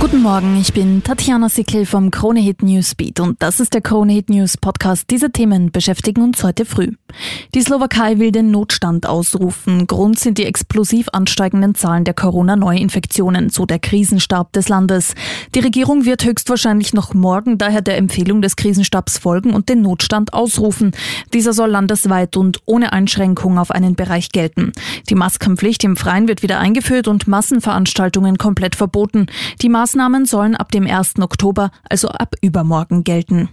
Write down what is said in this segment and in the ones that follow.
Guten Morgen, ich bin Tatjana Sickel vom Kronehit Newsbeat und das ist der Kronehit News Podcast. Diese Themen beschäftigen uns heute früh. Die Slowakei will den Notstand ausrufen. Grund sind die explosiv ansteigenden Zahlen der Corona-Neuinfektionen, so der Krisenstab des Landes. Die Regierung wird höchstwahrscheinlich noch morgen daher der Empfehlung des Krisenstabs folgen und den Notstand ausrufen. Dieser soll landesweit und ohne Einschränkung auf einen Bereich gelten. Die Maskenpflicht im Freien wird wieder eingeführt und Massenveranstaltungen komplett verboten. Die Maßnahmen sollen ab dem 1. Oktober, also ab übermorgen, gelten.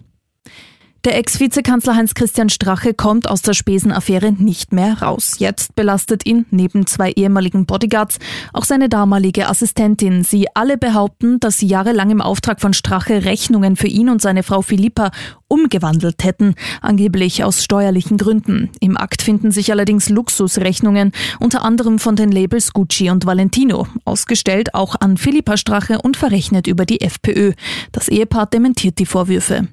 Der Ex-Vizekanzler Heinz-Christian Strache kommt aus der Spesenaffäre nicht mehr raus. Jetzt belastet ihn neben zwei ehemaligen Bodyguards auch seine damalige Assistentin. Sie alle behaupten, dass sie jahrelang im Auftrag von Strache Rechnungen für ihn und seine Frau Philippa umgewandelt hätten, angeblich aus steuerlichen Gründen. Im Akt finden sich allerdings Luxusrechnungen, unter anderem von den Labels Gucci und Valentino, ausgestellt auch an Philippa Strache und verrechnet über die FPÖ. Das Ehepaar dementiert die Vorwürfe.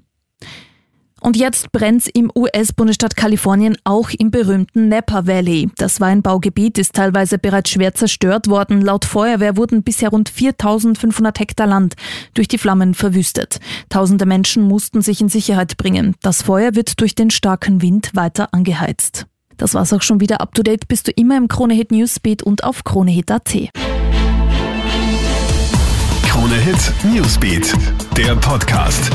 Und jetzt brennt's im US-Bundesstaat Kalifornien auch im berühmten Napa Valley. Das Weinbaugebiet ist teilweise bereits schwer zerstört worden. Laut Feuerwehr wurden bisher rund 4500 Hektar Land durch die Flammen verwüstet. Tausende Menschen mussten sich in Sicherheit bringen. Das Feuer wird durch den starken Wind weiter angeheizt. Das war's auch schon wieder. Up to date bist du immer im Kronehit Newsbeat und auf kronehit.at. Kronehit Newsbeat, der Podcast.